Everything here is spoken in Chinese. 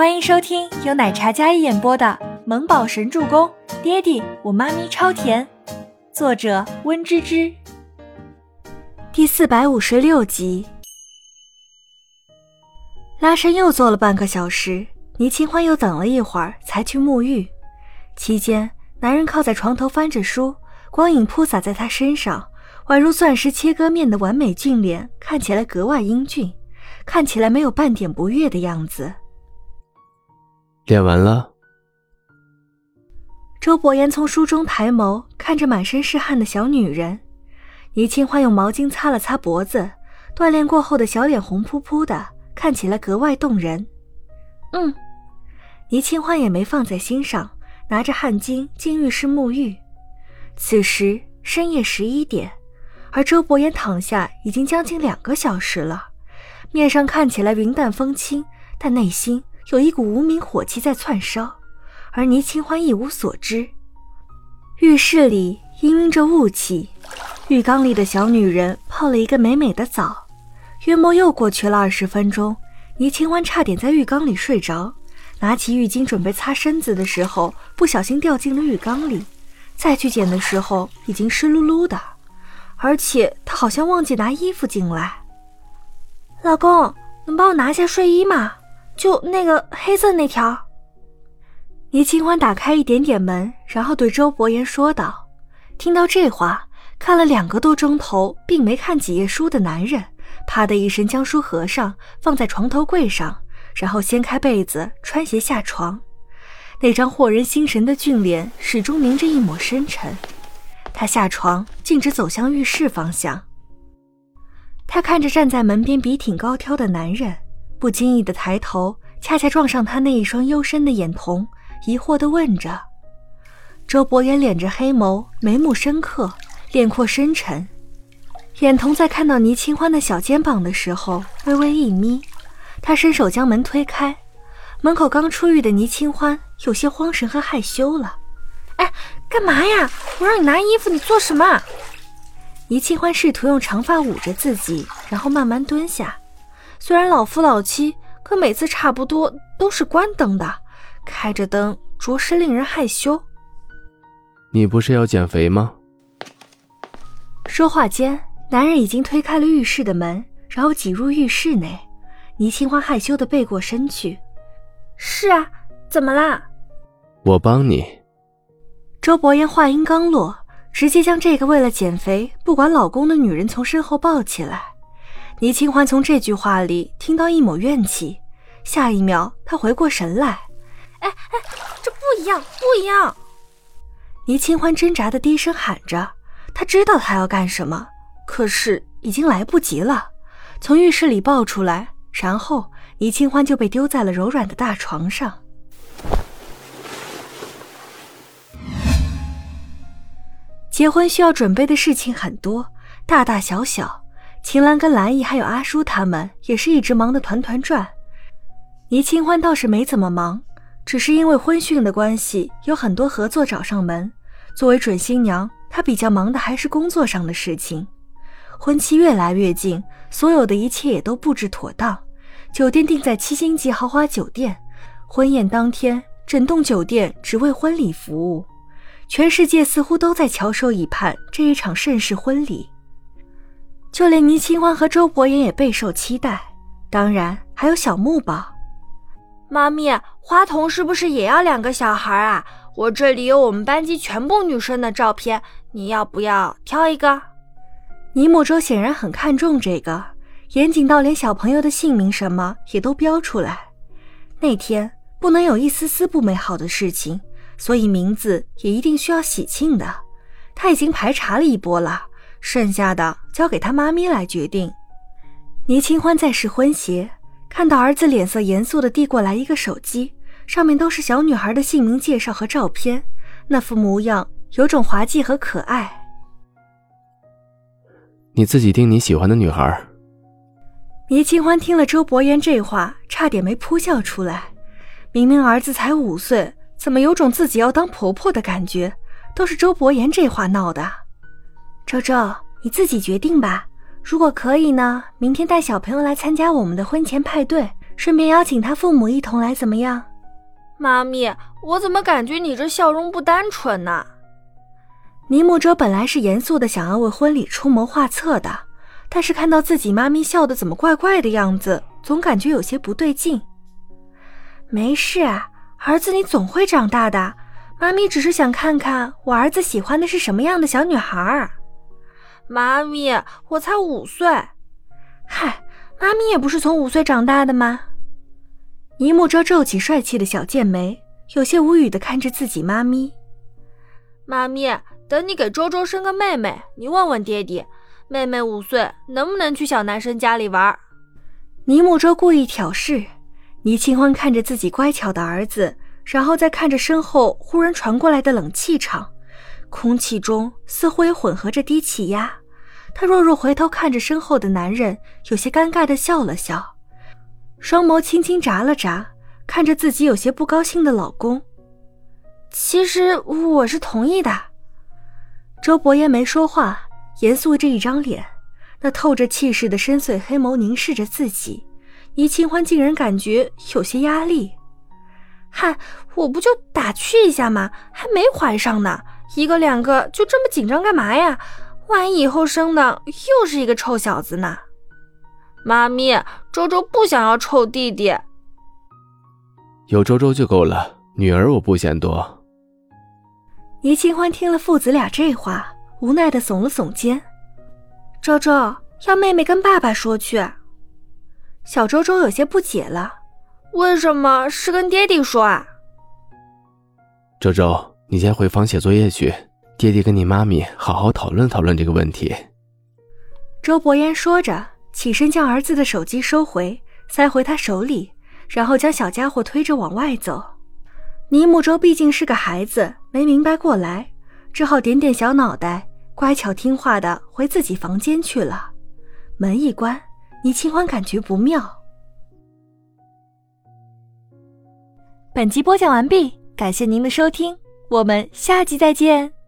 欢迎收听由奶茶嘉一演播的《萌宝神助攻》，爹地我妈咪超甜，作者温芝芝。第四百五十六集。拉伸又做了半个小时，倪清欢又等了一会儿才去沐浴。期间，男人靠在床头翻着书，光影铺洒在他身上，宛如钻石切割面的完美俊脸，看起来格外英俊，看起来没有半点不悦的样子。练完了。周伯言从书中抬眸，看着满身是汗的小女人。倪清欢用毛巾擦了擦脖子，锻炼过后的小脸红扑扑的，看起来格外动人。嗯，倪清欢也没放在心上，拿着汗巾进浴室沐浴。此时深夜十一点，而周伯言躺下已经将近两个小时了，面上看起来云淡风轻，但内心……有一股无名火气在窜烧，而倪清欢一无所知。浴室里氤氲着雾气，浴缸里的小女人泡了一个美美的澡。约莫又过去了二十分钟，倪清欢差点在浴缸里睡着。拿起浴巾准备擦身子的时候，不小心掉进了浴缸里。再去捡的时候，已经湿漉漉的，而且她好像忘记拿衣服进来。老公，能帮我拿一下睡衣吗？就那个黑色那条。倪清欢打开一点点门，然后对周伯言说道：“听到这话，看了两个多钟头并没看几页书的男人，啪的一声将书合上，放在床头柜上，然后掀开被子，穿鞋下床。那张惑人心神的俊脸始终凝着一抹深沉。他下床，径直走向浴室方向。他看着站在门边笔挺高挑的男人。”不经意的抬头，恰恰撞上他那一双幽深的眼瞳，疑惑的问着。周伯言敛着黑眸，眉目深刻，脸廓深沉，眼瞳在看到倪清欢的小肩膀的时候微微一眯。他伸手将门推开，门口刚出狱的倪清欢有些慌神和害羞了。哎，干嘛呀？我让你拿衣服，你做什么？倪清欢试图用长发捂着自己，然后慢慢蹲下。虽然老夫老妻，可每次差不多都是关灯的，开着灯着实令人害羞。你不是要减肥吗？说话间，男人已经推开了浴室的门，然后挤入浴室内。倪清欢害羞的背过身去。是啊，怎么啦？我帮你。周伯言话音刚落，直接将这个为了减肥不管老公的女人从身后抱起来。倪清欢从这句话里听到一抹怨气，下一秒她回过神来，哎哎，这不一样，不一样！倪清欢挣扎的低声喊着，她知道他要干什么，可是已经来不及了。从浴室里抱出来，然后倪清欢就被丢在了柔软的大床上。结婚需要准备的事情很多，大大小小。秦岚跟兰姨还有阿叔他们也是一直忙得团团转，倪清欢倒是没怎么忙，只是因为婚讯的关系，有很多合作找上门。作为准新娘，她比较忙的还是工作上的事情。婚期越来越近，所有的一切也都布置妥当，酒店定在七星级豪华酒店，婚宴当天，整栋酒店只为婚礼服务，全世界似乎都在翘首以盼这一场盛世婚礼。就连倪清欢和周伯言也备受期待，当然还有小木宝。妈咪，花童是不是也要两个小孩啊？我这里有我们班级全部女生的照片，你要不要挑一个？倪木舟显然很看重这个，严谨到连小朋友的姓名什么也都标出来。那天不能有一丝丝不美好的事情，所以名字也一定需要喜庆的。他已经排查了一波了。剩下的交给他妈咪来决定。倪清欢在试婚鞋，看到儿子脸色严肃的递过来一个手机，上面都是小女孩的姓名介绍和照片，那副模样有种滑稽和可爱。你自己定你喜欢的女孩。倪清欢听了周伯言这话，差点没扑笑出来。明明儿子才五岁，怎么有种自己要当婆婆的感觉？都是周伯言这话闹的。周周，你自己决定吧。如果可以呢，明天带小朋友来参加我们的婚前派对，顺便邀请他父母一同来，怎么样？妈咪，我怎么感觉你这笑容不单纯呢？尼木舟本来是严肃的，想要为婚礼出谋划策的，但是看到自己妈咪笑的怎么怪怪的样子，总感觉有些不对劲。没事啊，儿子，你总会长大的。妈咪只是想看看我儿子喜欢的是什么样的小女孩。妈咪，我才五岁。嗨，妈咪也不是从五岁长大的吗？尼木舟皱起帅气的小剑眉，有些无语的看着自己妈咪。妈咪，等你给周周生个妹妹，你问问爹爹，妹妹五岁能不能去小男生家里玩？尼木舟故意挑事。倪清欢看着自己乖巧的儿子，然后再看着身后忽然传过来的冷气场，空气中似乎也混合着低气压。他弱弱回头看着身后的男人，有些尴尬的笑了笑，双眸轻轻眨了眨，看着自己有些不高兴的老公。其实我是同意的。周伯言没说话，严肃着一张脸，那透着气势的深邃黑眸凝视着自己。倪清欢竟然感觉有些压力。嗨，我不就打趣一下吗？还没怀上呢，一个两个就这么紧张干嘛呀？万一以后生的又是一个臭小子呢？妈咪，周周不想要臭弟弟，有周周就够了，女儿我不嫌多。倪清欢听了父子俩这话，无奈的耸了耸肩。周周，要妹妹跟爸爸说去。小周周有些不解了，为什么是跟爹地说啊？周周，你先回房写作业去。爹爹跟你妈咪好好讨论讨论这个问题。周伯言说着，起身将儿子的手机收回，塞回他手里，然后将小家伙推着往外走。倪木舟毕竟是个孩子，没明白过来，只好点点小脑袋，乖巧听话的回自己房间去了。门一关，倪清欢感觉不妙。本集播讲完毕，感谢您的收听，我们下集再见。